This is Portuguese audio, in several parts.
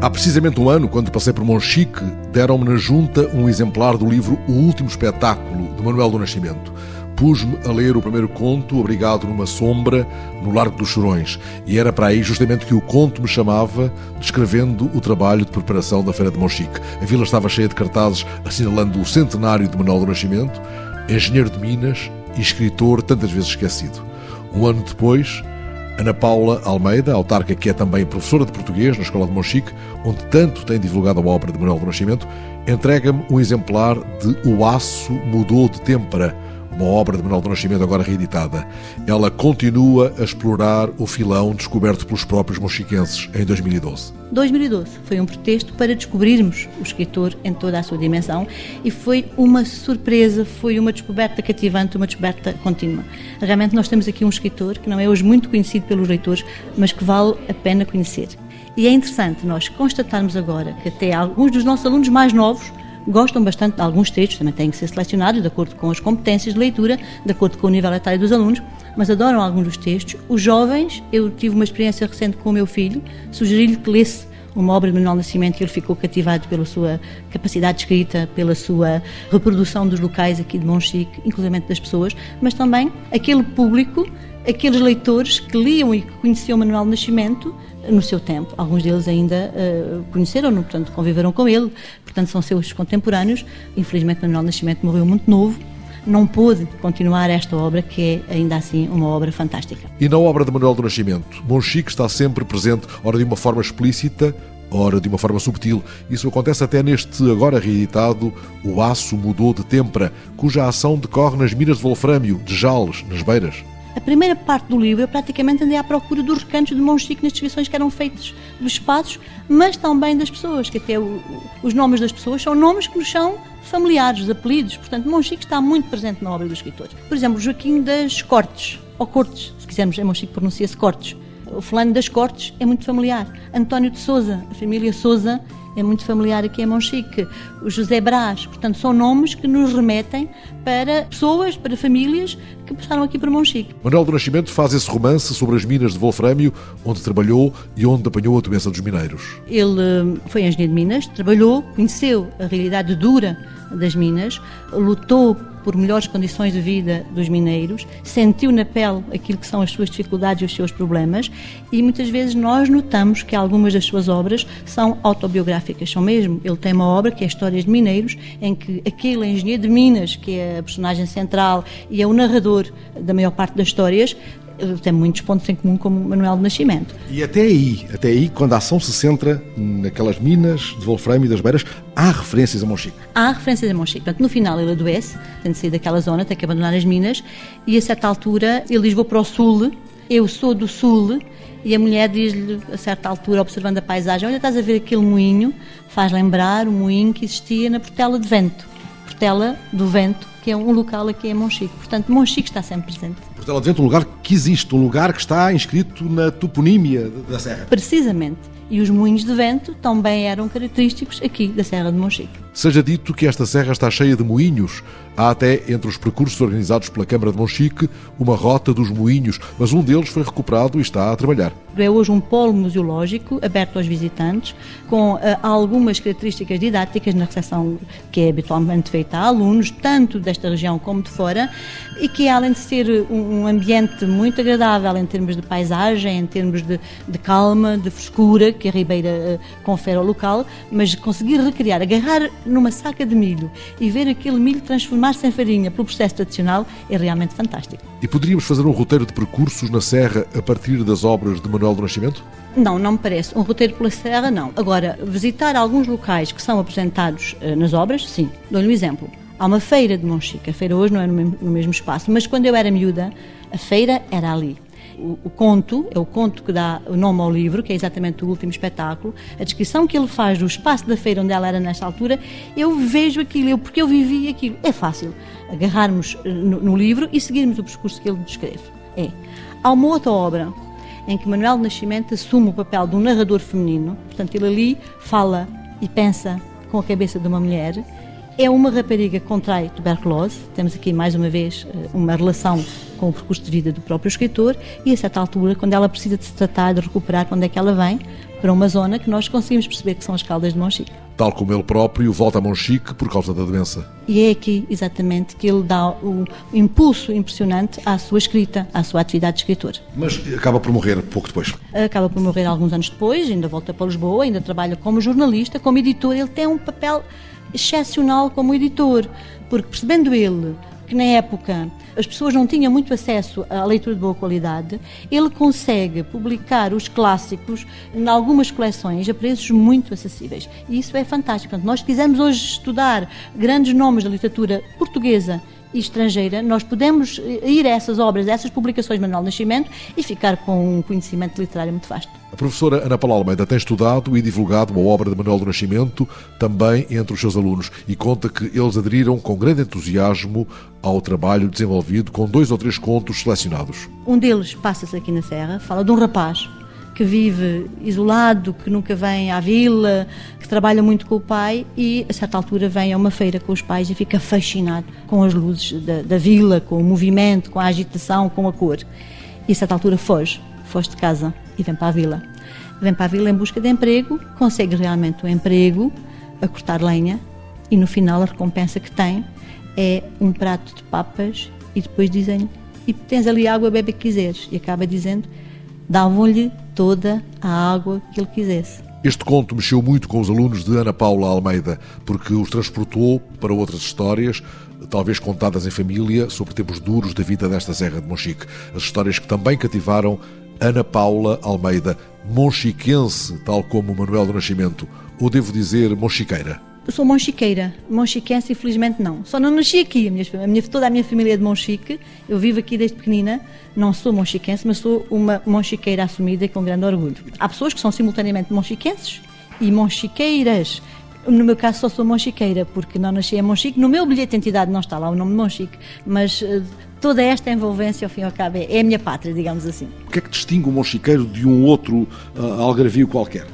Há precisamente um ano, quando passei por Monchique, deram-me na junta um exemplar do livro O Último Espetáculo, de Manuel do Nascimento. Pus-me a ler o primeiro conto, abrigado numa sombra, no Largo dos Chorões, e era para aí justamente que o conto me chamava, descrevendo o trabalho de preparação da Feira de Monchique. A vila estava cheia de cartazes assinalando o centenário de Manuel do Nascimento, engenheiro de Minas e escritor tantas vezes esquecido. Um ano depois, Ana Paula Almeida, autarca que é também professora de português na Escola de Monchique, onde tanto tem divulgado a obra de Manuel do Nascimento, entrega-me um exemplar de O Aço Mudou de Têmpera, uma obra de Manuel do Nascimento agora reeditada. Ela continua a explorar o filão descoberto pelos próprios mochiquenses em 2012. 2012 foi um pretexto para descobrirmos o escritor em toda a sua dimensão e foi uma surpresa, foi uma descoberta cativante, uma descoberta contínua. Realmente nós temos aqui um escritor que não é hoje muito conhecido pelos leitores, mas que vale a pena conhecer. E é interessante nós constatarmos agora que até alguns dos nossos alunos mais novos gostam bastante de alguns textos, também têm que ser selecionados de acordo com as competências de leitura, de acordo com o nível etário dos alunos, mas adoram alguns dos textos. Os jovens, eu tive uma experiência recente com o meu filho, sugeri-lhe que lesse uma obra de Manuel Nascimento e ele ficou cativado pela sua capacidade de escrita, pela sua reprodução dos locais aqui de Monchique, inclusive das pessoas, mas também aquele público, aqueles leitores que liam e que conheciam Manuel Nascimento no seu tempo. Alguns deles ainda uh, conheceram-no, portanto, conviveram com ele, portanto, são seus contemporâneos. Infelizmente, Manuel Nascimento morreu muito novo. Não pôde continuar esta obra, que é ainda assim uma obra fantástica. E na obra de Manuel do Nascimento, Monchique está sempre presente, ora de uma forma explícita, ora de uma forma subtil. Isso acontece até neste agora reeditado O Aço Mudou de Têmpera, cuja ação decorre nas minas de Wolfrâmio, de Jales, nas Beiras. A primeira parte do livro eu praticamente andei à procura dos recantos de Monchique nas descrições que eram feitas dos espaços, mas também das pessoas, que até o, os nomes das pessoas são nomes que nos são familiares, os apelidos. Portanto, Monchique está muito presente na obra do escritor. Por exemplo, Joaquim das Cortes, ou Cortes, se quisermos, em Monchique pronuncia-se Cortes. O fulano das Cortes é muito familiar. António de Souza, a família Souza é muito familiar aqui em Monchique. O José Brás, portanto, são nomes que nos remetem para pessoas, para famílias que passaram aqui por Monchique. Manuel do Nascimento faz esse romance sobre as minas de Wolfrâmio, onde trabalhou e onde apanhou a doença dos mineiros. Ele hum, foi engenheiro de minas, trabalhou, conheceu a realidade dura das minas, lutou por melhores condições de vida dos mineiros, sentiu na pele aquilo que são as suas dificuldades e os seus problemas, e muitas vezes nós notamos que algumas das suas obras são autobiográficas, são mesmo. Ele tem uma obra que é Histórias de Mineiros, em que aquele engenheiro de Minas, que é a personagem central e é o narrador da maior parte das histórias, tem muitos pontos em comum com Manuel de Nascimento. E até aí, até aí, quando a ação se centra naquelas minas de Wolfram e das Beiras, há referências a Monchique? Há referências a Monchique. Portanto, no final ele adoece, tem de sair daquela zona, tem que abandonar as minas, e a certa altura ele diz, vou para o sul, eu sou do sul, e a mulher diz-lhe, a certa altura, observando a paisagem, olha, estás a ver aquele moinho? Faz lembrar o moinho que existia na Portela de Vento. Portela do Vento, que é um local aqui em Monchique. Portanto, Monchique está sempre presente. De Vento, um lugar que existe, um lugar que está inscrito na toponímia da Serra. Precisamente. E os moinhos de vento também eram característicos aqui da Serra de Monchique. Seja dito que esta serra está cheia de moinhos. Há até, entre os percursos organizados pela Câmara de Monchique, uma rota dos moinhos, mas um deles foi recuperado e está a trabalhar. É hoje um polo museológico aberto aos visitantes, com uh, algumas características didáticas na recepção que é habitualmente feita a alunos, tanto desta região como de fora, e que além de ser um, ambiente muito agradável em termos de paisagem, em termos de, de calma, de frescura, que a Ribeira uh, confere ao local, mas conseguir recriar, agarrar numa saca de milho e ver aquele milho transformar-se em farinha pelo processo tradicional é realmente fantástico. E poderíamos fazer um roteiro de percursos na Serra a partir das obras de Manuel do Nascimento? Não, não me parece. Um roteiro pela Serra, não. Agora, visitar alguns locais que são apresentados uh, nas obras, sim. Dou-lhe um exemplo. Há uma feira de Monchique. A feira hoje não é no mesmo, no mesmo espaço, mas quando eu era miúda, a feira era ali o, o, conto, é o conto que dá o nome ao livro, que é exatamente o último espetáculo, a descrição que ele faz do espaço da feira onde ela era nesta altura, eu vejo aquilo, eu, porque eu vivi aquilo. É fácil agarrarmos eh, no, no livro e seguirmos o percurso que ele descreve. É. Há uma outra obra em que Manuel de Nascimento assume o papel de um narrador feminino, portanto, ele ali fala e pensa com a cabeça de uma mulher É uma rapariga que contrai tuberculose, temos aqui mais uma vez eh, uma relação com o percurso de vida do próprio escritor e a certa altura, quando ela precisa de se tratar, de recuperar, quando é que ela vem para uma zona que nós conseguimos perceber que são as caldas de Monchique. Tal como ele próprio volta a Monchique por causa da doença. E é aqui, exatamente, que ele dá o impulso impressionante à sua escrita, à sua atividade de escritor. Mas acaba por morrer pouco depois. Acaba por morrer alguns anos depois, ainda volta para Lisboa, ainda trabalha como jornalista, como editor. Ele tem um papel excepcional como editor, porque percebendo ele que na época as pessoas não tinham muito acesso à leitura de boa qualidade, ele consegue publicar os clássicos em algumas coleções a preços muito acessíveis. E isso é fantástico. Portanto, nós quisermos hoje estudar grandes nomes da literatura portuguesa estrangeira, nós podemos ir a essas obras, a essas publicações de Manuel Nascimento e ficar com um conhecimento literário muito vasto. A professora Ana Paula Almeida tem estudado e divulgado uma obra de Manuel do Nascimento também entre os seus alunos e conta que eles aderiram com grande entusiasmo ao trabalho desenvolvido com dois ou três contos selecionados. Um deles passa-se aqui na Serra, fala de um rapaz que vive isolado, que nunca vem à vila, que trabalha muito com o pai e a certa altura vem a uma feira com os pais e fica fascinado com as luzes da, da vila, com o movimento, com a agitação, com a cor. E a certa altura foge, foge de casa e vem para a vila. Vem para a vila em busca de emprego, consegue realmente um emprego a cortar lenha e no final a recompensa que tem é um prato de papas e depois dizem e tens ali água, bebe que quiseres. E acaba dizendo davam-lhe toda a água que ele quisesse. Este conto mexeu muito com os alunos de Ana Paula Almeida, porque os transportou para outras histórias, talvez contadas em família, sobre tempos duros da vida desta Serra de Monchique. As histórias que também cativaram Ana Paula Almeida, monchiquense, tal como Manuel do Nascimento, ou devo dizer monchiqueira. Eu sou monchiqueira, monchiquense infelizmente não. Só não nasci aqui, a minha, a minha, toda a minha família é de Monchique, eu vivo aqui desde pequenina, não sou monchiquense, mas sou uma monchiqueira assumida com grande orgulho. Há pessoas que são simultaneamente monchiquenses e monchiqueiras. No meu caso só sou monchiqueira, porque não nasci em Monchique. No meu bilhete de identidade não está lá o nome de Monchique, mas uh, toda esta envolvência, ao fim e ao cabo, é, é a minha pátria, digamos assim. O que é que distingue o monchiqueiro de um outro uh, algarvio qualquer?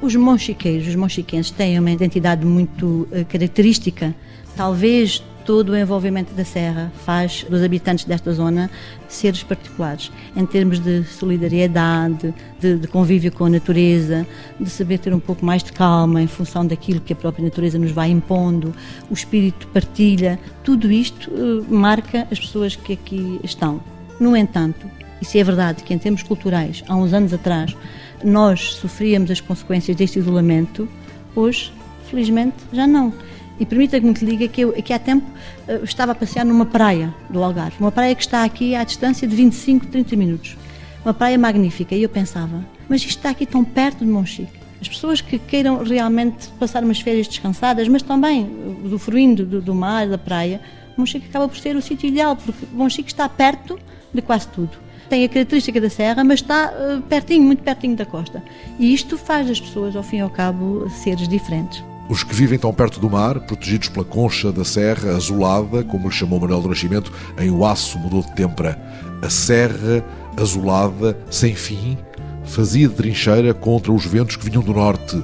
Os monchiqueiros, os monchiquenses, têm uma identidade muito uh, característica. Talvez todo o envolvimento da Serra faz dos habitantes desta zona seres particulares, em termos de solidariedade, de, de, convívio com a natureza, de saber ter um pouco mais de calma em função daquilo que a própria natureza nos vai impondo, o espírito partilha, tudo isto uh, marca as pessoas que aqui estão. No entanto, e se é verdade que em termos culturais, há uns anos atrás, nós sofríamos as consequências deste isolamento, hoje, felizmente, já não. E permita-me que lhe diga que, eu, que há tempo uh, estava a passear numa praia do Algarve, uma praia que está aqui à distância de 25, 30 minutos. Uma praia magnífica. E eu pensava, mas isto está aqui tão perto de Monchique. As pessoas que queiram realmente passar umas férias descansadas, mas também usufruindo do, do mar, da praia, Monchique acaba por ser o sítio ideal, porque Monchique está perto de quase tudo tem a característica da serra, mas está uh, pertinho, muito pertinho da costa. E isto faz as pessoas, ao fim e ao cabo, seres diferentes. Os que vivem tão perto do mar, protegidos pela concha da serra azulada, como lhe chamou Manuel do Nascimento, em O Aço mudou de têmpera. A serra azulada, sem fim, fazia de trincheira contra os ventos que vinham do norte,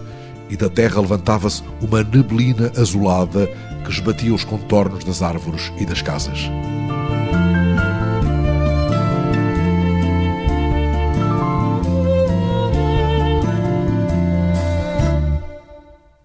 e da terra levantava-se uma neblina azulada que esbatia os contornos das árvores e das casas.